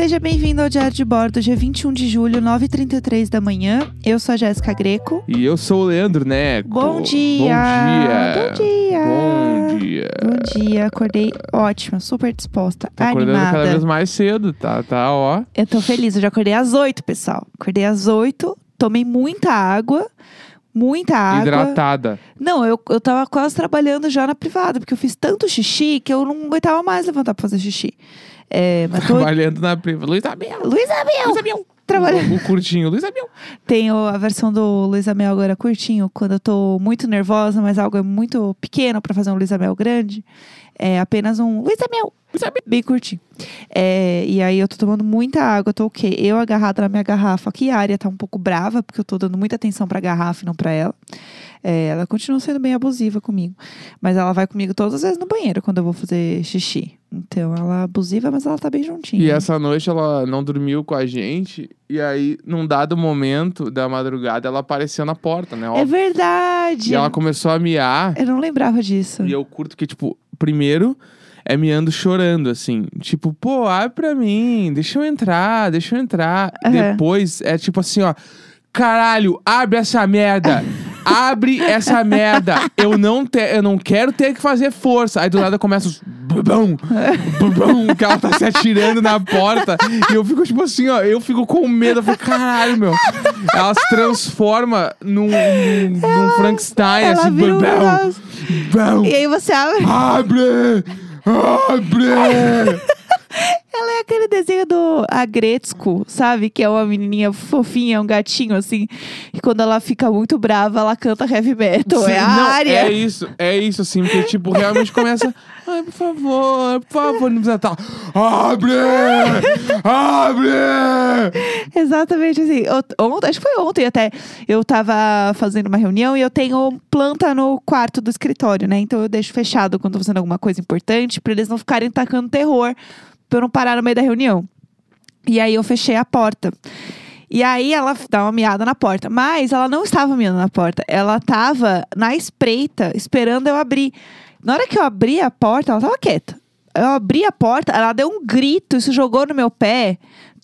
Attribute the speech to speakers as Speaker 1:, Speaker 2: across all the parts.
Speaker 1: Seja bem-vindo ao Diário de Bordo, dia 21 de julho, 9h33 da manhã. Eu sou a Jéssica Greco.
Speaker 2: E eu sou o Leandro Neco.
Speaker 1: Bom dia!
Speaker 2: Bom
Speaker 1: Bom dia!
Speaker 2: Bom dia!
Speaker 1: Bom dia, acordei ótima, super disposta,
Speaker 2: Tá acordando
Speaker 1: animada.
Speaker 2: cada vez mais cedo, tá? Tá, ó.
Speaker 1: Eu tô feliz, eu já acordei às 8, pessoal. Acordei às 8, tomei muita água. Muita água.
Speaker 2: Hidratada.
Speaker 1: Não, eu, eu tava quase trabalhando já na privada, porque eu fiz tanto xixi que eu não aguentava mais levantar pra fazer xixi. É.
Speaker 2: Trabalhando na prima. Luiz Abel!
Speaker 1: Luiz Abel!
Speaker 2: Luiz Abel!
Speaker 1: Trabalhando.
Speaker 2: O, o curtinho, Luiz Abel.
Speaker 1: Tenho a versão do Luiz Amel agora curtinho, quando eu tô muito nervosa, mas algo é muito pequeno pra fazer um Luiz Amel grande. É apenas um Luiz Amel,
Speaker 2: Abel.
Speaker 1: bem curtinho. É, e aí eu tô tomando muita água, tô o quê? Eu agarrada na minha garrafa, aqui a área tá um pouco brava, porque eu tô dando muita atenção pra garrafa e não pra ela. É, ela continua sendo bem abusiva comigo. Mas ela vai comigo todas as vezes no banheiro quando eu vou fazer xixi. Então ela é abusiva, mas ela tá bem juntinha.
Speaker 2: E essa noite ela não dormiu com a gente. E aí, num dado momento da madrugada, ela apareceu na porta, né?
Speaker 1: É
Speaker 2: Óbvio.
Speaker 1: verdade!
Speaker 2: E ela começou a miar.
Speaker 1: Eu não lembrava disso.
Speaker 2: E eu curto que, tipo, primeiro é miando chorando, assim. Tipo, pô, abre pra mim, deixa eu entrar, deixa eu entrar.
Speaker 1: Aham.
Speaker 2: Depois é tipo assim, ó. Caralho, abre essa merda! Abre essa merda! Eu não, te, eu não quero ter que fazer força. Aí do nada começa os bubão, bubão, que ela tá se atirando na porta. E eu fico tipo assim, ó, eu fico com medo. Eu fico, caralho, meu. Ela se transforma num, num, num Frankenstein,
Speaker 1: Ela
Speaker 2: assim,
Speaker 1: um
Speaker 2: bubão,
Speaker 1: negócio.
Speaker 2: bubão.
Speaker 1: E aí você abre.
Speaker 2: Abre! Abre!
Speaker 1: Ela é aquele desenho do Agretzko, sabe? Que é uma menininha fofinha, um gatinho assim. E quando ela fica muito brava, ela canta heavy metal.
Speaker 2: Sim,
Speaker 1: é a
Speaker 2: não,
Speaker 1: área.
Speaker 2: É isso, é isso, assim, porque, tipo, realmente começa. Ai, por favor, por favor, não precisa estar. Abre! Abre!
Speaker 1: Exatamente assim. Ont- Ontem, acho que foi ontem até. Eu tava fazendo uma reunião e eu tenho planta no quarto do escritório, né? Então eu deixo fechado quando tô fazendo alguma coisa importante, pra eles não ficarem tacando terror, pra eu não parar no meio da reunião. E aí eu fechei a porta. E aí ela dá uma miada na porta. Mas ela não estava miando na porta. Ela estava na espreita, esperando eu abrir. Na hora que eu abri a porta, ela estava quieta. Eu abri a porta, ela deu um grito, isso jogou no meu pé.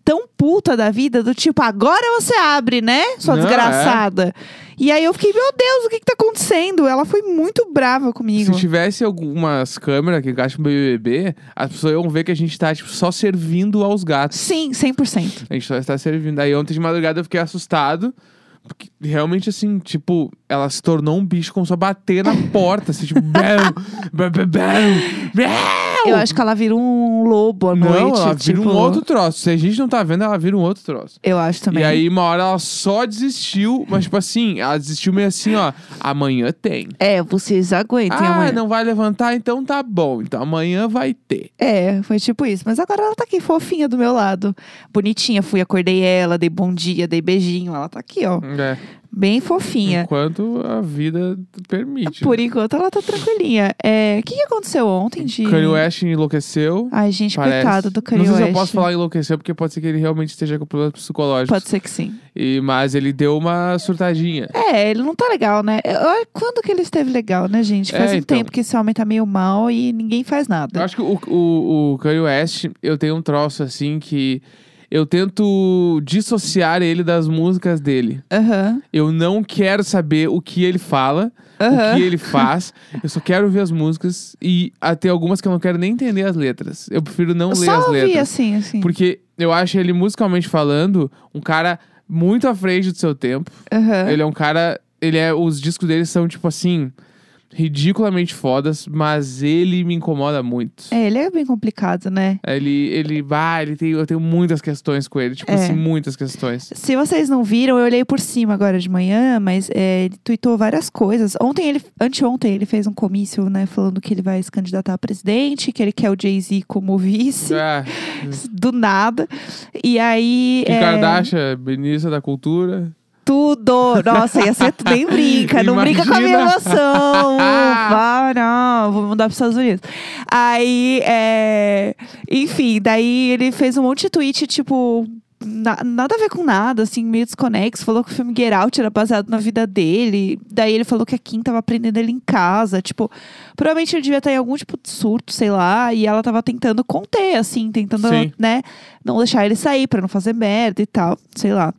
Speaker 1: Tão puta da vida, do tipo, agora você abre, né, sua
Speaker 2: Não,
Speaker 1: desgraçada? E aí eu fiquei, meu Deus, o que que tá acontecendo? Ela foi muito brava comigo.
Speaker 2: Se tivesse algumas câmeras que gastam BBB, as pessoas iam ver que a gente tá, tipo, só servindo aos gatos.
Speaker 1: Sim, 100%.
Speaker 2: A gente só está servindo. Aí ontem de madrugada eu fiquei assustado. Porque realmente, assim, tipo, ela se tornou um bicho, começou a bater na porta, assim, tipo, bam, bam, bam, bam, bam.
Speaker 1: Eu acho que ela vira um lobo à
Speaker 2: Não,
Speaker 1: noite.
Speaker 2: ela vira
Speaker 1: tipo,
Speaker 2: um outro troço. Se a gente não tá vendo, ela vira um outro troço.
Speaker 1: Eu acho também.
Speaker 2: E aí, uma hora ela só desistiu, mas tipo assim, ela desistiu meio assim, ó. Amanhã tem.
Speaker 1: É, vocês aguentem
Speaker 2: ah,
Speaker 1: amanhã.
Speaker 2: não vai levantar? Então tá bom. Então amanhã vai ter.
Speaker 1: É, foi tipo isso. Mas agora ela tá aqui fofinha do meu lado. Bonitinha. Fui, acordei ela, dei bom dia, dei beijinho. Ela tá aqui, ó.
Speaker 2: É.
Speaker 1: Bem fofinha.
Speaker 2: Enquanto a vida permite.
Speaker 1: Por enquanto ela tá tranquilinha. É, O que, que aconteceu ontem de.
Speaker 2: Kanye West enlouqueceu.
Speaker 1: Ai, gente,
Speaker 2: parece.
Speaker 1: coitado do Kanye
Speaker 2: Não sei se eu
Speaker 1: West.
Speaker 2: posso falar enlouqueceu, porque pode ser que ele realmente esteja com problemas psicológicos.
Speaker 1: Pode ser que sim.
Speaker 2: E, mas ele deu uma surtadinha.
Speaker 1: É, ele não tá legal, né? Eu- Quando que ele esteve legal, né, gente? Faz
Speaker 2: É,
Speaker 1: um
Speaker 2: então.
Speaker 1: tempo que esse homem tá meio mal e ninguém faz
Speaker 2: Eu
Speaker 1: nada.
Speaker 2: acho que o, o, o Kanye West, eu tenho um troço assim que eu tento dissociar ele das músicas dele.
Speaker 1: Aham.
Speaker 2: Eu não quero saber o que ele fala, o que ele faz. Eu só quero ver as músicas e até algumas que eu não quero nem entender as letras. Eu prefiro não ler
Speaker 1: Só
Speaker 2: as
Speaker 1: ouvir
Speaker 2: letras.
Speaker 1: assim, assim.
Speaker 2: Porque eu acho ele musicalmente falando um cara muito à frente do seu tempo.
Speaker 1: Aham.
Speaker 2: Ele é um cara, ele é os discos dele são tipo assim, ridiculamente fodas, mas ele me incomoda muito.
Speaker 1: É, ele é bem complicado, né?
Speaker 2: Ele, ele, bah, ele tem, eu tenho muitas questões com ele, tipo
Speaker 1: É.
Speaker 2: assim, muitas questões.
Speaker 1: Se vocês não viram, eu olhei por cima agora de manhã, mas é, ele tweetou várias coisas. Ontem ele, anteontem, ele fez um comício, né, falando que ele vai se candidatar a presidente, que ele quer o Jay-Z como vice,
Speaker 2: Ah,
Speaker 1: do nada. E aí.
Speaker 2: Kim
Speaker 1: é,
Speaker 2: Kardashian, ministra da cultura.
Speaker 1: Tudo! Nossa, ia ser tudo. Nem brinca, não brinca com a minha emoção. Vá, não, vou mudar para os Estados Unidos. Aí, é... enfim, daí ele fez um monte de tweet, tipo, na- nada a ver com nada, assim, meio desconexo. Falou que o filme Get Out era baseado na vida dele. Daí ele falou que a Kim tava aprendendo ele em casa. Tipo, provavelmente ele devia estar em algum tipo de surto, sei lá. E ela tava tentando conter, assim, tentando,
Speaker 2: Sim.
Speaker 1: né, não deixar ele sair pra não fazer merda e tal, sei lá.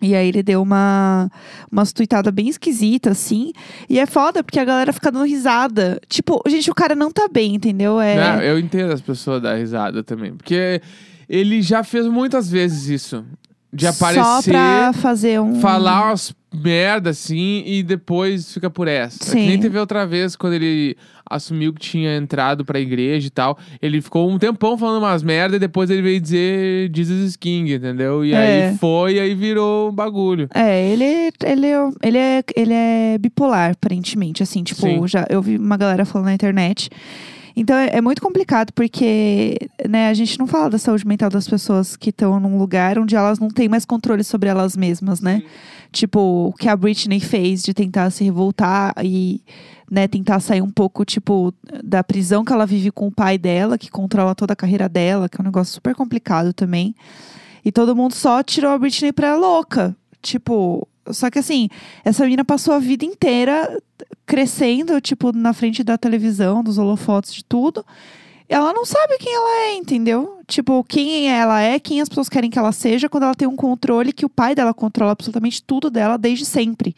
Speaker 1: E aí ele deu uma umas tuitadas bem esquisita, assim. E é foda, porque a galera fica dando risada. Tipo, gente, o cara não tá bem, entendeu? É.
Speaker 2: Não, eu entendo as pessoas dar risada também. Porque ele já fez muitas vezes isso. De
Speaker 1: Só
Speaker 2: aparecer,
Speaker 1: pra fazer um.
Speaker 2: falar umas merda assim e depois fica por essa. É que
Speaker 1: Sim.
Speaker 2: nem teve outra vez quando ele assumiu que tinha entrado pra igreja e tal. Ele ficou um tempão falando umas merda e depois ele veio dizer Jesus King, entendeu? E
Speaker 1: É.
Speaker 2: aí foi e aí virou um bagulho.
Speaker 1: É, ele, ele, é- ele, é, ele é bipolar, aparentemente, assim, tipo,
Speaker 2: Sim.
Speaker 1: já eu vi uma galera falando na internet. Então é, é muito complicado, porque né, a gente não fala da saúde mental das pessoas que estão num lugar onde elas não têm mais controle sobre elas mesmas, né? Tipo, o que a Britney fez de tentar se revoltar e né, tentar sair um pouco, tipo, da prisão que ela vive com o pai dela, que controla toda a carreira dela, que é um negócio super complicado também. E todo mundo só tirou a Britney pra louca. Tipo, só que assim, essa menina passou a vida inteira crescendo, tipo, na frente da televisão, dos holofotes, de tudo. Ela não sabe quem ela é, entendeu? Tipo, quem ela é, quem as pessoas querem que ela seja, quando ela tem um controle que o pai dela controla absolutamente tudo dela desde sempre.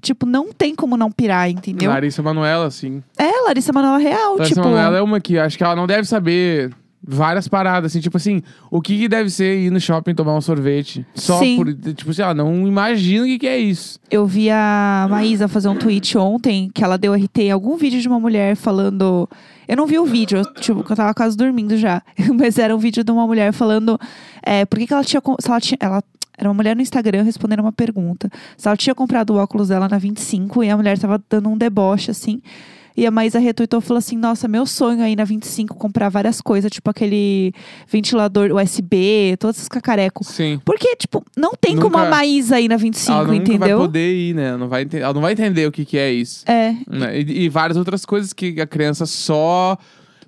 Speaker 1: Tipo, não tem como não pirar, entendeu?
Speaker 2: Larissa Manoela, assim.
Speaker 1: É, Larissa Manoela Real,
Speaker 2: Larissa
Speaker 1: tipo.
Speaker 2: Manoela é uma que acho que ela não deve saber várias paradas, assim, tipo assim, o que, que deve ser ir no shopping tomar um sorvete? Só
Speaker 1: Sim.
Speaker 2: por, tipo assim, ela não imagina o que, que é isso.
Speaker 1: Eu vi a Maísa fazer um tweet ontem que ela deu RT em algum vídeo de uma mulher falando. Eu não vi o vídeo, eu, tipo, eu tava quase dormindo já. Mas era um vídeo de uma mulher falando é, por que, que ela tinha. Se ela tinha. Ela, era uma mulher no Instagram respondendo uma pergunta. Se ela tinha comprado o óculos dela na 25 e a mulher tava dando um deboche, assim. E a Maísa retweetou e falou assim: Nossa, meu sonho aí na 25 comprar várias coisas, tipo aquele ventilador USB, todos esses cacarecos.
Speaker 2: Sim.
Speaker 1: Porque, tipo, não tem como
Speaker 2: Nunca-
Speaker 1: a Maísa ir na 25,
Speaker 2: ela nunca
Speaker 1: entendeu?
Speaker 2: vai poder ir, né? Ela não vai, ela não vai entender o que, que é isso.
Speaker 1: É,
Speaker 2: né? E, e várias outras coisas que a criança só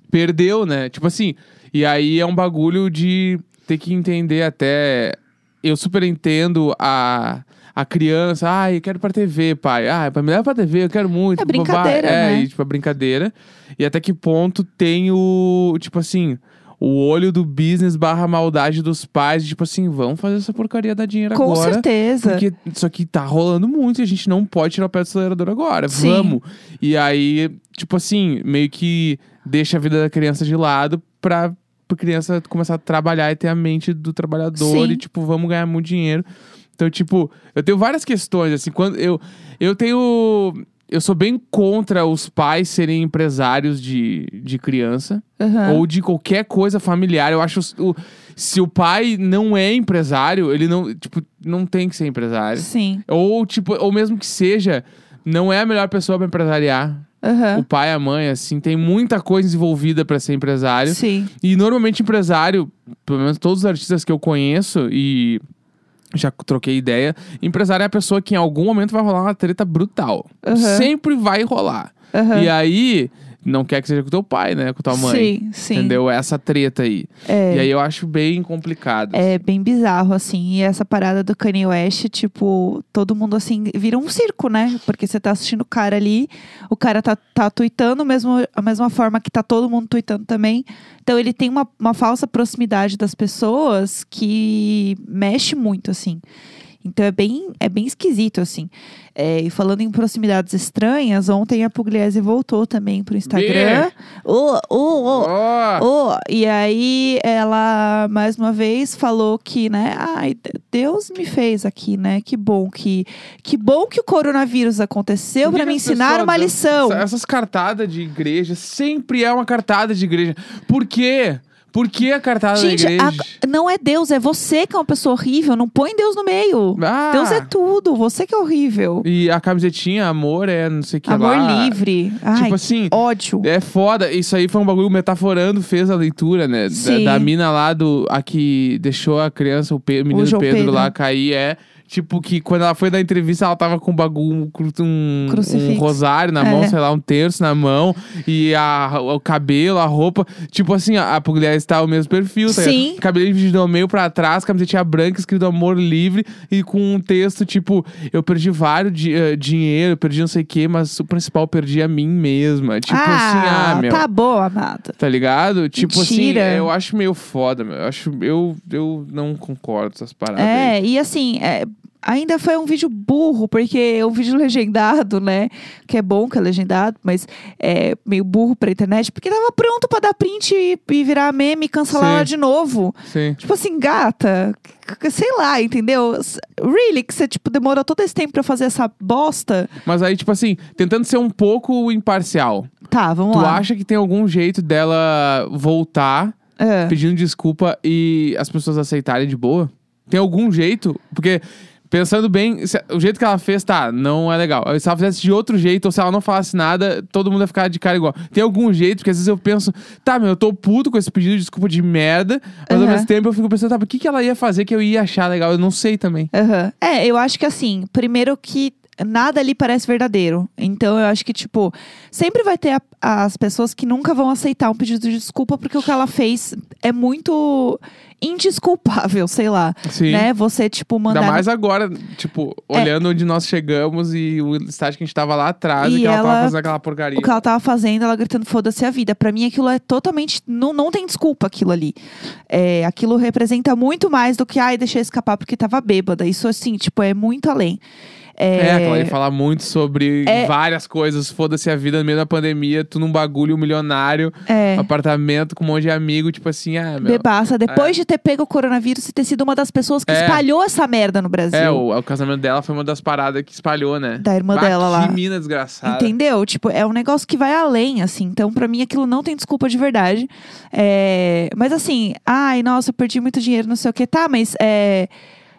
Speaker 2: perdeu, né? Tipo assim, e aí é um bagulho de ter que entender até. Eu super entendo a, a criança, ah, eu quero pra TV, pai. Ah, me leva pra TV, eu quero muito.
Speaker 1: É
Speaker 2: babá."
Speaker 1: brincadeira,
Speaker 2: É,
Speaker 1: né?
Speaker 2: e, tipo, a brincadeira. E até que ponto tem o, tipo assim, o olho do business barra maldade dos pais, tipo assim, vamos fazer essa porcaria dar dinheiro
Speaker 1: com
Speaker 2: agora.
Speaker 1: certeza.
Speaker 2: Porque isso aqui tá rolando muito e a gente não pode tirar o pé do acelerador agora.
Speaker 1: Sim.
Speaker 2: Vamos. E aí, tipo assim, meio que deixa a vida da criança de lado pra, pra criança começar a trabalhar e ter a mente do trabalhador
Speaker 1: Sim.
Speaker 2: e, tipo, vamos ganhar muito dinheiro. Então, tipo, eu tenho várias questões, assim, quando eu, eu tenho. Eu sou bem contra os pais serem empresários de, de criança
Speaker 1: Aham.
Speaker 2: ou de qualquer coisa familiar. Eu acho o, se o pai não é empresário, ele não, tipo, não tem que ser empresário.
Speaker 1: Sim.
Speaker 2: Ou tipo, ou mesmo que seja, não é a melhor pessoa pra empresariar.
Speaker 1: Aham.
Speaker 2: O pai, a mãe, assim, tem muita coisa envolvida pra ser empresário.
Speaker 1: Sim.
Speaker 2: E normalmente empresário, pelo menos todos os artistas que eu conheço e já troquei ideia, empresário é a pessoa que em algum momento vai rolar uma treta brutal.
Speaker 1: Aham.
Speaker 2: Sempre vai rolar.
Speaker 1: Aham.
Speaker 2: E aí, não quer que seja com teu pai, né? Com tua mãe.
Speaker 1: Sim, sim.
Speaker 2: Entendeu? Essa treta aí.
Speaker 1: É.
Speaker 2: E aí eu acho bem complicado.
Speaker 1: É bem bizarro, assim. E essa parada do Kanye West, tipo, todo mundo, assim, vira um circo, né? Porque você tá assistindo o cara ali, o cara tá, tá tweetando mesmo, a mesma forma que tá todo mundo tweetando também. Então ele tem uma, uma falsa proximidade das pessoas que mexe muito, assim. Então é bem, é bem esquisito, assim. É, e falando em proximidades estranhas, ontem a Pugliese voltou também pro Instagram. Ô, ô, ô, Oh, e aí ela mais uma vez falou que, né, ai, Deus me fez aqui, né? Que bom que que bom que o coronavírus aconteceu para me ensinar
Speaker 2: pessoas
Speaker 1: uma lição.
Speaker 2: essa- Essas cartadas de igreja sempre é uma cartada de igreja. Por quê? Por que a cartada
Speaker 1: Gente,
Speaker 2: da igreja?
Speaker 1: a- não é Deus, é você que é uma pessoa horrível, não põe Deus no meio.
Speaker 2: Ah,
Speaker 1: Deus é tudo, você que é horrível.
Speaker 2: E a camisetinha, amor, é não sei o que
Speaker 1: Amor
Speaker 2: lá.
Speaker 1: livre. Ai,
Speaker 2: Tipo assim,
Speaker 1: ódio.
Speaker 2: É foda, isso aí foi um bagulho metaforando, fez a leitura, né? Da, da mina lá do. A que deixou a criança, o, Pe- o menino
Speaker 1: João
Speaker 2: Pedro,
Speaker 1: Pedro.
Speaker 2: lá cair, é. Tipo, que quando ela foi dar entrevista, ela tava com um bagulho, um, um rosário na
Speaker 1: É.
Speaker 2: mão, sei lá, um terço na mão. E a, o cabelo, a roupa. Tipo assim, a, a Pugliese tá o mesmo perfil, tá
Speaker 1: Sim.
Speaker 2: Cabelo dividido ao meio pra trás, camisetinha branca, escrito amor livre. E com um texto, tipo, eu perdi vários di eh, dinheiro, perdi não sei o quê, mas o principal, perdi a mim mesma. Tipo assim, ah, meu.
Speaker 1: tá bom, amada.
Speaker 2: Tá ligado? Tipo
Speaker 1: Mentira.
Speaker 2: assim, eu acho meio foda, meu. Eu acho, eu, eu não concordo com essas paradas aí.
Speaker 1: É, e assim, é, ainda foi um vídeo burro, porque é um vídeo legendado, né? Que é bom que é legendado, mas é meio burro pra internet, porque tava pronto pra dar print e, e virar meme e cancelar ela de novo.
Speaker 2: Sim.
Speaker 1: Tipo assim, gata, sei lá, entendeu? Really, que você, tipo, demorou todo esse tempo pra fazer essa bosta?
Speaker 2: Mas aí, tipo assim, tentando ser um pouco imparcial.
Speaker 1: Tá, vamos
Speaker 2: Tu
Speaker 1: lá.
Speaker 2: acha que tem algum jeito dela voltar
Speaker 1: É.
Speaker 2: pedindo desculpa e as pessoas aceitarem de boa? Tem algum jeito? Porque, pensando bem, se- o jeito que ela fez, tá, não é legal. Se ela fizesse de outro jeito, ou se ela não falasse nada, todo mundo ia ficar de cara igual. Tem algum jeito? Porque às vezes eu penso, tá, meu, eu tô puto com esse pedido de desculpa de merda, mas ao
Speaker 1: Aham.
Speaker 2: mesmo tempo eu fico pensando, tá, o que, que ela ia fazer que eu ia achar legal? Eu não sei também.
Speaker 1: Aham. É, eu acho que assim, primeiro que nada ali parece verdadeiro. Então eu acho que, tipo, sempre vai ter a- as pessoas que nunca vão aceitar um pedido de desculpa porque o que ela fez é muito indesculpável, sei lá.
Speaker 2: Sim.
Speaker 1: Né? Você, tipo, mandar.
Speaker 2: Ainda mais agora, tipo,
Speaker 1: É.
Speaker 2: olhando onde nós chegamos e o estágio que a gente tava lá atrás e,
Speaker 1: E
Speaker 2: que ela,
Speaker 1: ela-
Speaker 2: tava fazendo aquela porcaria.
Speaker 1: O que ela tava fazendo, ela gritando foda-se a vida. Pra mim, aquilo é totalmente. Não, não tem desculpa aquilo ali. É, aquilo representa muito mais do que, ai, deixei escapar porque tava bêbada. Isso, assim, tipo, é muito além.
Speaker 2: É, aquela ia falar muito sobre
Speaker 1: É.
Speaker 2: várias coisas. Foda-se a vida no meio da pandemia, tu num bagulho milionário,
Speaker 1: É.
Speaker 2: apartamento com um monte de amigo, tipo assim, ah, meu.
Speaker 1: Bebaça, depois de ter pego o coronavírus e ter sido uma das pessoas que
Speaker 2: É.
Speaker 1: espalhou essa merda no Brasil.
Speaker 2: É, o, o casamento dela foi uma das paradas que espalhou, né?
Speaker 1: Da irmã
Speaker 2: Bah,
Speaker 1: dela lá.
Speaker 2: Que mina desgraçada.
Speaker 1: Entendeu? Tipo, é um negócio que vai além, assim. Então, pra mim, aquilo não tem desculpa de verdade. É, Mas assim, ai, nossa, eu perdi muito dinheiro, não sei o que. Tá, mas é...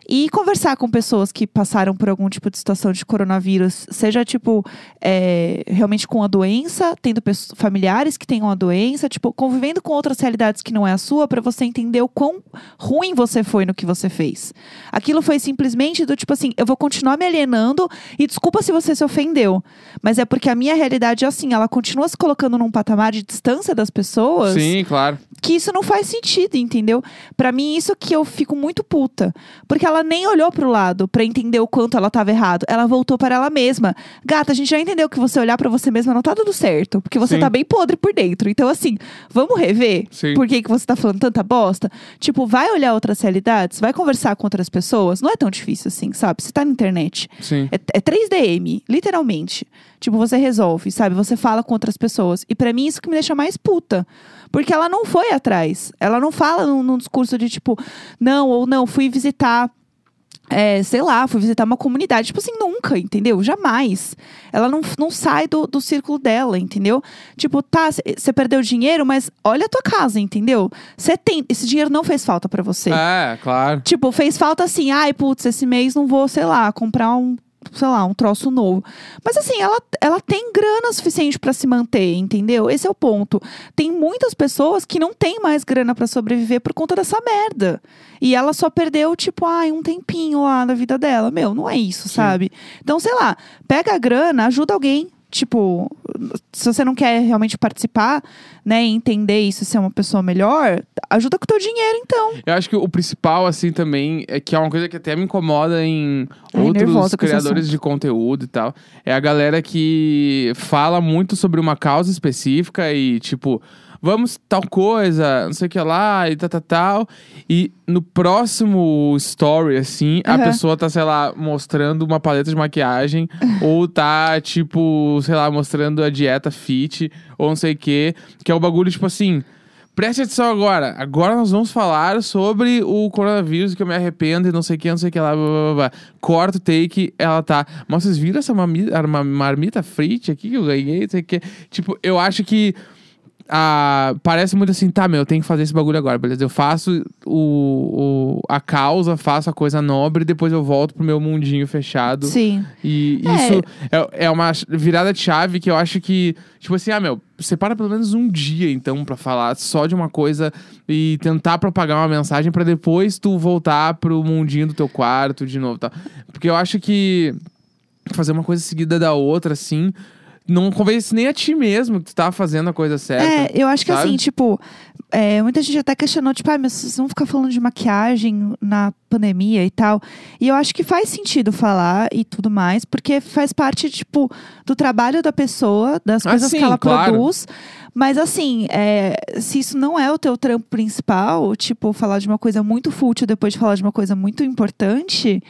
Speaker 1: E conversar com pessoas que passaram por algum tipo de situação de coronavírus, seja tipo, é, realmente com a doença, tendo familiares que tenham a doença, tipo, convivendo com outras realidades que não é a sua, pra você entender o quão ruim você foi no que você fez. Aquilo foi simplesmente do tipo assim, eu vou continuar me alienando e desculpa se você se ofendeu, mas é porque a minha realidade é assim, ela continua se colocando num patamar de distância das pessoas
Speaker 2: Sim, claro.
Speaker 1: que isso não faz sentido, entendeu? Pra mim, isso que eu fico muito puta. Porque ela nem olhou pro lado pra entender o quanto ela tava errado. Ela voltou para ela mesma. Gata, a gente já entendeu que você olhar pra você mesma não tá dando certo. Porque você
Speaker 2: Sim.
Speaker 1: tá bem podre por dentro. Então, assim, vamos rever
Speaker 2: Sim.
Speaker 1: por que, que você tá falando tanta bosta? Tipo, vai olhar outras realidades, vai conversar com outras pessoas. Não é tão difícil assim, sabe? Você tá na internet.
Speaker 2: Sim.
Speaker 1: É, é 3DM, literalmente. Tipo, você resolve, sabe? Você fala com outras pessoas. E pra mim, isso que me deixa mais puta. Porque ela não foi atrás. Ela não fala num, num discurso de tipo, não, ou não, fui visitar. É, sei lá, fui visitar uma comunidade. Tipo assim, nunca, entendeu? Jamais. Ela não, não sai do, do círculo dela, entendeu? Tipo, tá, você perdeu dinheiro, mas olha a tua casa, entendeu? Você tem. Esse dinheiro não fez falta pra você.
Speaker 2: É, claro.
Speaker 1: Tipo, fez falta assim, ai, putz, esse mês não vou, sei lá, comprar um, sei lá, um troço novo. Mas assim, ela, ela tem grana suficiente pra se manter, entendeu? Esse é o ponto. Tem muitas pessoas que não têm mais grana pra sobreviver por conta dessa merda. E ela só perdeu, tipo, ai, um tempinho lá na vida dela. Meu, não é isso, sabe? Então, sei lá, pega a grana, ajuda alguém. Tipo, se você não quer realmente participar, né, e entender isso e ser uma pessoa melhor, ajuda com o teu dinheiro, então.
Speaker 2: Eu acho que o principal, assim, também, é que é uma coisa que até me incomoda em
Speaker 1: Ai,
Speaker 2: outros criadores de conteúdo e tal. É a galera que fala muito sobre uma causa específica e, tipo, vamos tal coisa, não sei o que lá, e tal, tal, tal. E no próximo story, assim, a
Speaker 1: Aham.
Speaker 2: pessoa tá, sei lá, mostrando uma paleta de maquiagem, ou tá, tipo, sei lá, mostrando a dieta fit, ou não sei o que, que é o bagulho, tipo assim. Preste atenção agora. Agora nós vamos falar sobre o coronavírus, que eu me arrependo e não sei o que, não sei o que lá. Blá, blá, blá. Corta o take, ela tá. Mas vocês viram essa marmita, marmita frite aqui que eu ganhei? Não sei o que. Tipo, eu acho que a, parece muito assim, tá, meu, eu tenho que fazer esse bagulho agora, beleza? Eu faço o, o- a causa, faço a coisa nobre, depois eu volto pro meu mundinho fechado.
Speaker 1: Sim.
Speaker 2: E
Speaker 1: É.
Speaker 2: isso é, é uma virada de chave que eu acho que, tipo assim, ah, meu, separa pelo menos um dia, então, pra falar só de uma coisa e tentar propagar uma mensagem pra depois tu voltar pro mundinho do teu quarto de novo, tá? Porque eu acho que fazer uma coisa seguida da outra, assim, não convence nem a ti mesmo que tu tá fazendo a coisa certa.
Speaker 1: É, eu acho que
Speaker 2: sabe?
Speaker 1: assim, tipo, é, muita gente até questionou, tipo, ah, mas vocês vão ficar falando de maquiagem na pandemia e tal. E eu acho que faz sentido falar e tudo mais, porque faz parte, tipo, do trabalho da pessoa, das
Speaker 2: Ah,
Speaker 1: coisas
Speaker 2: sim,
Speaker 1: que ela
Speaker 2: claro.
Speaker 1: produz. Mas assim, é, se isso não é o teu trampo principal, tipo, falar de uma coisa muito fútil depois de falar de uma coisa muito importante.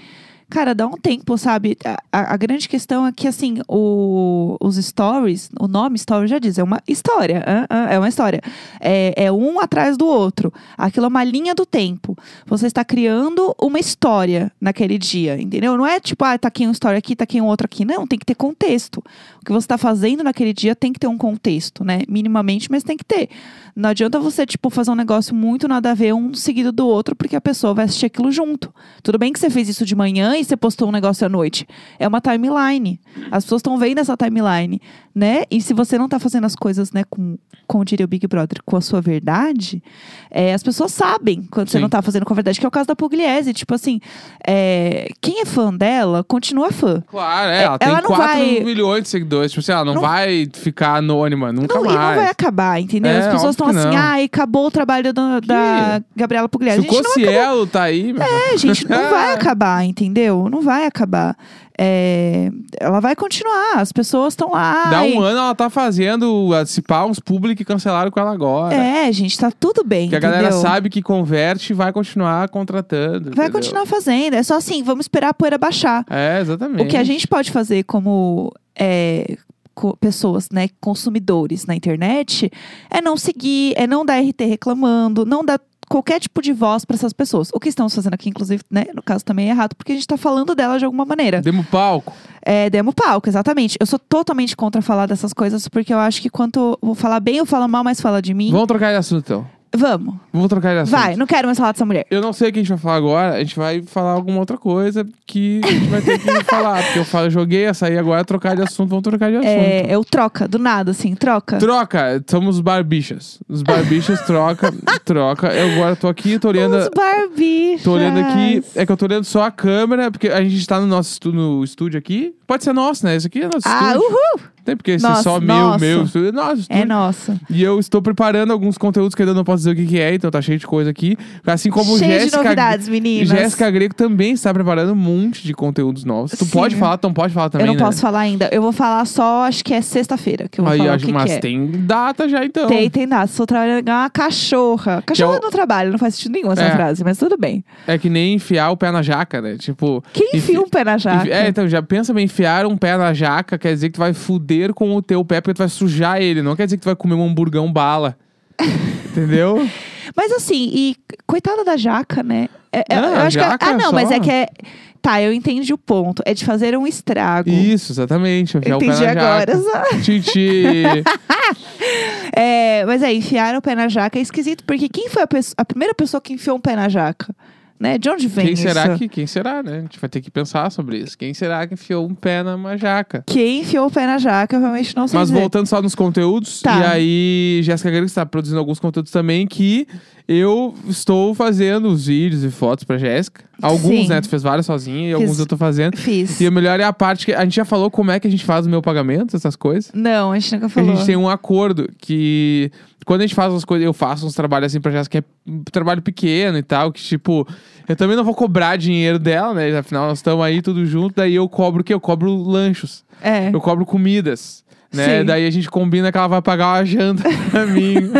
Speaker 1: Cara, dá um tempo, sabe? A, a- grande questão é que, assim, o- os stories, o nome story já diz, é uma história. é uma história. É, é um atrás do outro. Aquilo é uma linha do tempo. Você está criando uma história naquele dia, entendeu? Não é tipo, ah, tá aqui uma história aqui, tá aqui um outro aqui. Não, tem que ter contexto. O que você está fazendo naquele dia tem que ter um contexto, né? Minimamente, mas tem que ter. Não adianta você, tipo, fazer um negócio muito nada a ver um seguido do outro, porque a pessoa vai assistir aquilo junto. Tudo bem que você fez isso de manhã e você postou um negócio à noite. É uma timeline. As pessoas estão vendo essa timeline, né? E se você não tá fazendo as coisas, né, com, como diria o Big Brother, com a sua verdade, é, as pessoas sabem quando você
Speaker 2: Sim.
Speaker 1: não tá fazendo com a verdade, que é o caso da Pugliese. Tipo assim, é, quem é fã dela, continua fã.
Speaker 2: Claro, é, ela
Speaker 1: É,
Speaker 2: tem
Speaker 1: ela não
Speaker 2: 4
Speaker 1: vai-
Speaker 2: milhões de seguidores. Tipo assim, ela não,
Speaker 1: Não-
Speaker 2: vai ficar anônima, nunca
Speaker 1: Não, e não
Speaker 2: mais.
Speaker 1: vai acabar, entendeu?
Speaker 2: É,
Speaker 1: As pessoas estão assim,
Speaker 2: não.
Speaker 1: ai, acabou o trabalho da, da Gabriela Pugliese.
Speaker 2: Se o Cossielo tá aí, meu.
Speaker 1: É, gente, não vai acabar, entendeu? Não vai acabar. É, ela vai continuar, as pessoas estão lá.
Speaker 2: Dá um ano ela tá fazendo antecipar uns públicos que cancelaram com ela agora.
Speaker 1: É, gente, tá tudo bem.
Speaker 2: Que a galera sabe que converte e vai continuar contratando.
Speaker 1: Vai
Speaker 2: entendeu?
Speaker 1: continuar fazendo. É só assim, vamos esperar a poeira baixar.
Speaker 2: É, exatamente.
Speaker 1: O que a gente pode fazer como é, pessoas, né, consumidores na internet, é não seguir, é não dar RT reclamando, não dar qualquer tipo de voz para essas pessoas. O que estamos fazendo aqui, inclusive, né, no caso também é errado, porque a gente tá falando dela de alguma maneira.
Speaker 2: Demo palco.
Speaker 1: É, demo palco, exatamente. Eu sou totalmente contra falar dessas coisas, porque eu acho que quanto vou falar bem ou falar mal, mais fala de mim.
Speaker 2: Vamos trocar de assunto, então.
Speaker 1: Vamos.
Speaker 2: Vamos trocar de assunto.
Speaker 1: Vai, não quero mais falar dessa mulher.
Speaker 2: Eu não sei o que a gente vai falar agora. A gente vai falar alguma outra coisa que a gente vai ter que falar. Porque eu falo, joguei essa aí agora, trocar de assunto. Vamos trocar de assunto.
Speaker 1: É, eu troca, do nada, assim, troca.
Speaker 2: Troca, somos barbichas. Os barbichas troca, troca. Eu agora tô aqui, tô olhando.
Speaker 1: Os Barbie.
Speaker 2: Tô olhando aqui, é que eu tô olhando só a câmera, porque a gente tá no nosso estu- no estúdio aqui. Pode ser nosso, né? Esse aqui é nosso
Speaker 1: Ah,
Speaker 2: estúdio.
Speaker 1: uhul!
Speaker 2: Tem porque esse é só meu,
Speaker 1: nosso.
Speaker 2: meu é Nosso.
Speaker 1: É nossa.
Speaker 2: E eu estou preparando alguns conteúdos que ainda não posso dizer o que, que é, então tá cheio de coisa aqui. Assim como
Speaker 1: Cheio de
Speaker 2: Jéssica.
Speaker 1: novidades, meninas.
Speaker 2: Jéssica Greco também está preparando um monte de conteúdos novos. Tu
Speaker 1: Sim.
Speaker 2: pode falar, tu não pode falar também,
Speaker 1: eu não
Speaker 2: né?
Speaker 1: posso falar ainda. Eu vou falar só, acho que é sexta-feira que eu vou
Speaker 2: Aí,
Speaker 1: falar
Speaker 2: acho,
Speaker 1: o que,
Speaker 2: mas
Speaker 1: que é.
Speaker 2: tem data já então.
Speaker 1: Tem, tem nada. Estou trabalhando uma cachorra. Cachorra
Speaker 2: é o-
Speaker 1: no trabalho, não faz sentido nenhum essa
Speaker 2: É.
Speaker 1: frase, mas tudo bem.
Speaker 2: É que nem enfiar o pé na jaca, né? Tipo.
Speaker 1: Quem
Speaker 2: enfi-
Speaker 1: enfia um pé na jaca?
Speaker 2: enfi- É, então já pensa bem, enfiar um pé na jaca quer dizer que tu vai fuder com o teu pé porque tu vai sujar ele. Não quer dizer que tu vai comer um hamburgão bala. Entendeu?
Speaker 1: Mas assim, e coitada da jaca, né? É- é-
Speaker 2: Não,
Speaker 1: eu acho que é- ah, não,
Speaker 2: só.
Speaker 1: mas é que é. Tá, eu entendi o ponto. É de fazer um estrago.
Speaker 2: Isso, exatamente. Enfiar o pé
Speaker 1: Entendi
Speaker 2: na
Speaker 1: agora.
Speaker 2: jaca. Titi.
Speaker 1: É, mas é, enfiar o pé na jaca é esquisito, porque quem foi a, a primeira pessoa que enfiou um pé na jaca? Né? De onde vem
Speaker 2: Quem
Speaker 1: isso?
Speaker 2: será que. Quem será, né? A gente vai ter que pensar sobre isso. Quem será que enfiou um pé na jaca?
Speaker 1: Quem enfiou o pé na jaca, eu realmente não sei
Speaker 2: Mas
Speaker 1: dizer.
Speaker 2: voltando só nos conteúdos,
Speaker 1: Tá.
Speaker 2: e aí Jéssica Greco está produzindo alguns conteúdos também que eu estou fazendo os vídeos e fotos pra Jéssica. Alguns,
Speaker 1: Sim.
Speaker 2: né? Tu fez vários sozinha e
Speaker 1: Fiz.
Speaker 2: alguns eu tô fazendo.
Speaker 1: Fiz.
Speaker 2: E o melhor é a parte que a gente já falou como é que a gente faz o meu pagamento, essas coisas.
Speaker 1: Não, a gente nunca
Speaker 2: A
Speaker 1: falou.
Speaker 2: gente tem um acordo que quando a gente faz as coisas, eu faço uns trabalhos assim pra Jéssica, que é um trabalho pequeno e tal, que tipo, eu também não vou cobrar dinheiro dela, né? Afinal, nós estamos aí tudo junto, daí eu cobro o quê? Eu cobro lanchos.
Speaker 1: É.
Speaker 2: Eu cobro comidas. Né?
Speaker 1: Sim.
Speaker 2: Daí a gente combina que ela vai pagar uma janta pra mim.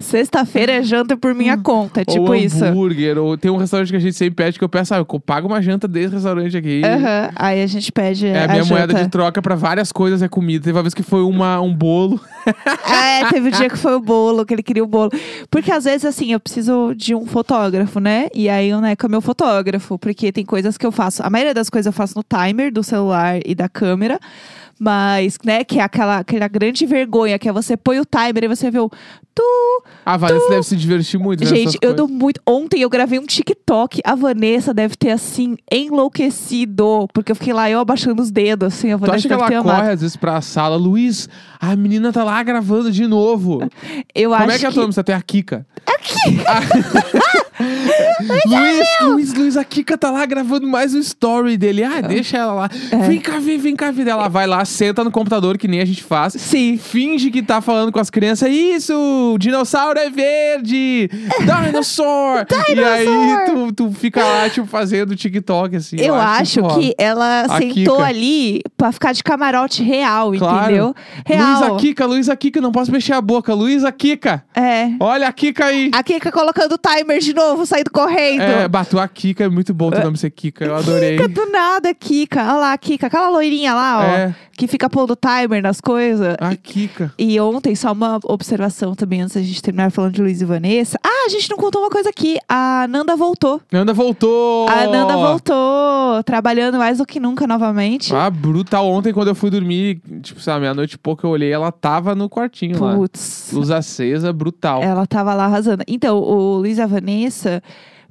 Speaker 1: Sexta-feira é janta por minha conta, é tipo
Speaker 2: ou
Speaker 1: isso.
Speaker 2: hambúrguer. Ou tem um restaurante que a gente sempre pede que eu peço, ah, eu pago uma janta desse restaurante aqui.
Speaker 1: Aham. Aí a gente pede
Speaker 2: É a
Speaker 1: a
Speaker 2: minha
Speaker 1: janta.
Speaker 2: moeda de troca pra várias coisas é comida. Teve uma vez que foi uma, um bolo.
Speaker 1: É, teve o dia que foi o bolo, que ele queria o bolo. Porque às vezes, assim, eu preciso de um fotógrafo, né? E aí o Neco é meu fotógrafo, porque tem coisas que eu faço. A maioria das coisas eu faço no timer do celular e da câmera. Mas, né, que é aquela, aquela grande vergonha, que é você põe o timer e você vê o tu.
Speaker 2: A Vanessa deve se divertir muito vendo
Speaker 1: Gente, eu
Speaker 2: coisas.
Speaker 1: dou muito. Ontem eu gravei um TikTok. A Vanessa deve ter, assim, enlouquecido. Porque eu fiquei lá, eu abaixando os dedos, assim. A
Speaker 2: Tu
Speaker 1: Vanessa
Speaker 2: acha que ela
Speaker 1: amado.
Speaker 2: corre às vezes pra sala? Luiz, a menina tá lá gravando de novo.
Speaker 1: Eu
Speaker 2: Como
Speaker 1: acho
Speaker 2: é que é a
Speaker 1: que...
Speaker 2: tua tem a Kika. A Kika! Luiz, Luiz, Luiz, a Kika tá lá gravando mais um story dele. Ah, deixa ela lá.
Speaker 1: É.
Speaker 2: Vem cá ver, vem cá ver. Ela vai lá, senta no computador, que nem a gente faz.
Speaker 1: Sim.
Speaker 2: Finge que tá falando com as crianças. Isso! o Dinossauro é verde! Dinosaur! e aí tu, tu fica lá, tipo, fazendo TikTok, assim.
Speaker 1: Eu acho
Speaker 2: isso rola.
Speaker 1: que ela
Speaker 2: A
Speaker 1: sentou
Speaker 2: Kika.
Speaker 1: ali pra ficar de camarote real,
Speaker 2: Claro.
Speaker 1: entendeu? Real.
Speaker 2: a Kika, Luiz, a Kika, não posso mexer a boca. Luiz, a Kika!
Speaker 1: É.
Speaker 2: Olha a Kika aí!
Speaker 1: A Kika colocando o timer de novo, saindo correndo.
Speaker 2: É, bateu a Kika, é muito bom teu nome ser Kika, eu adorei.
Speaker 1: Kika do nada, Kika. Olha lá, Kika. Aquela loirinha lá, ó.
Speaker 2: É.
Speaker 1: Que fica pondo timer nas coisas.
Speaker 2: A Kika.
Speaker 1: E ontem, só uma observação também, antes da gente terminar falando de Luiz e Vanessa. Ah, a gente não contou uma coisa aqui. A Nanda voltou.
Speaker 2: Nanda voltou!
Speaker 1: A Nanda voltou, trabalhando mais do que nunca novamente.
Speaker 2: Ah, brutal. Ontem, quando eu fui dormir, tipo, sabe, meia-noite e pouco, eu olhei, ela tava no quartinho lá.
Speaker 1: Putz.
Speaker 2: Luz acesa, brutal.
Speaker 1: Ela tava lá arrasando. Então, o Luiz e a Vanessa,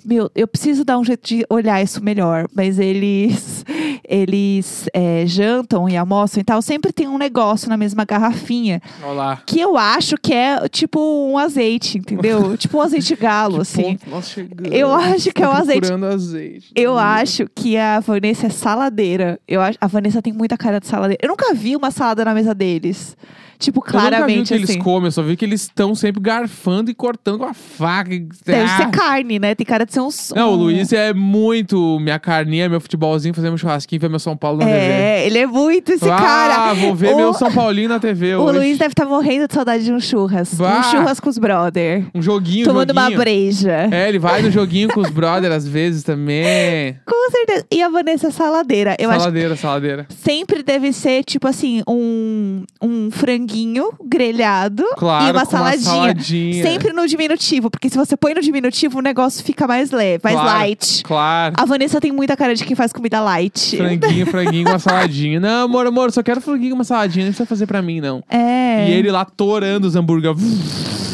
Speaker 1: meu, eu preciso dar um jeito de olhar isso melhor, mas eles eles é, jantam e almoçam e tal, sempre tem um negócio na mesma garrafinha
Speaker 2: Olha lá.
Speaker 1: que eu acho que é tipo um azeite, entendeu? tipo um azeite galo, assim.
Speaker 2: Chegando.
Speaker 1: Eu acho que é o azeite.
Speaker 2: azeite.
Speaker 1: Eu acho que a Vanessa é saladeira. Eu acho, a Vanessa tem muita cara de saladeira. Eu nunca vi uma salada na mesa deles. Tipo,
Speaker 2: Eu nunca vi o
Speaker 1: claramente
Speaker 2: que
Speaker 1: assim.
Speaker 2: eles comem, eu só vi que eles estão sempre garfando e cortando com a faca.
Speaker 1: Deve
Speaker 2: Ah!
Speaker 1: ser carne, né? Tem cara de ser uns.
Speaker 2: Não, o
Speaker 1: um-
Speaker 2: Luiz é muito minha carninha, meu futebolzinho, fazer meu churrasquinho, ver meu São Paulo na TV.
Speaker 1: É, ele é muito esse
Speaker 2: ah,
Speaker 1: cara.
Speaker 2: vou ver
Speaker 1: o,
Speaker 2: meu São Paulinho na TV
Speaker 1: O
Speaker 2: hoje.
Speaker 1: Luiz deve estar morrendo de saudade de um churras.
Speaker 2: Bah.
Speaker 1: Um churras com os brother.
Speaker 2: Um joguinho,
Speaker 1: tomando uma
Speaker 2: joguinho.
Speaker 1: breja.
Speaker 2: É, ele vai no joguinho com os brothers às vezes também.
Speaker 1: Com certeza. E a Vanessa é saladeira. Eu acho
Speaker 2: saladeira, saladeira.
Speaker 1: que sempre deve ser, tipo assim, um, um franguinho grelhado
Speaker 2: Claro,
Speaker 1: e uma saladinha.
Speaker 2: Uma saladinha.
Speaker 1: Sempre no diminutivo, porque se você põe no diminutivo, o negócio fica mais leve, mais
Speaker 2: Claro,
Speaker 1: light.
Speaker 2: Claro.
Speaker 1: A Vanessa tem muita cara de quem faz comida light.
Speaker 2: Franguinho, franguinho, uma saladinha. Não, amor, amor, só quero franguinho com uma saladinha. Não precisa fazer pra mim, não.
Speaker 1: É.
Speaker 2: E ele lá torando os hambúrguer.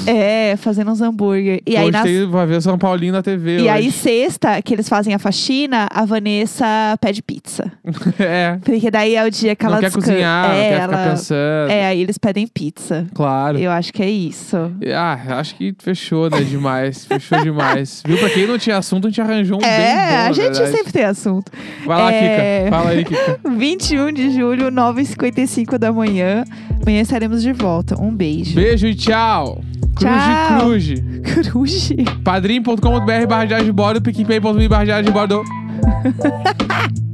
Speaker 1: É, fazendo uns hambúrguer. E aí,
Speaker 2: hoje
Speaker 1: nas...
Speaker 2: tem, vai ver São Paulinho na TV.
Speaker 1: e aí,
Speaker 2: hoje.
Speaker 1: sexta, que eles fazem a faxina, a Vanessa pede pizza.
Speaker 2: é.
Speaker 1: Porque daí é o dia que
Speaker 2: não
Speaker 1: ela
Speaker 2: quer
Speaker 1: descansa.
Speaker 2: cozinhar, não
Speaker 1: é,
Speaker 2: quer
Speaker 1: ela...
Speaker 2: ficar pensando.
Speaker 1: É, aí eles pedem pizza.
Speaker 2: Claro.
Speaker 1: Eu acho que é isso.
Speaker 2: Ah, acho que fechou, né? Demais. Fechou demais. Viu? Pra quem não tinha assunto, a gente arranjou um bem bom,
Speaker 1: é,
Speaker 2: na
Speaker 1: a gente
Speaker 2: verdade.
Speaker 1: sempre tem assunto.
Speaker 2: Vai lá,
Speaker 1: É.
Speaker 2: Kika. Fala aí, Kika.
Speaker 1: 21 de julho, 9h55 da manhã. Amanhã estaremos de volta. Um beijo.
Speaker 2: Beijo e tchau. Cruze,
Speaker 1: Tchau.
Speaker 2: cruze.
Speaker 1: Cruze.
Speaker 2: padrim.com.br barra de bordo, picpay.me barra de bordo.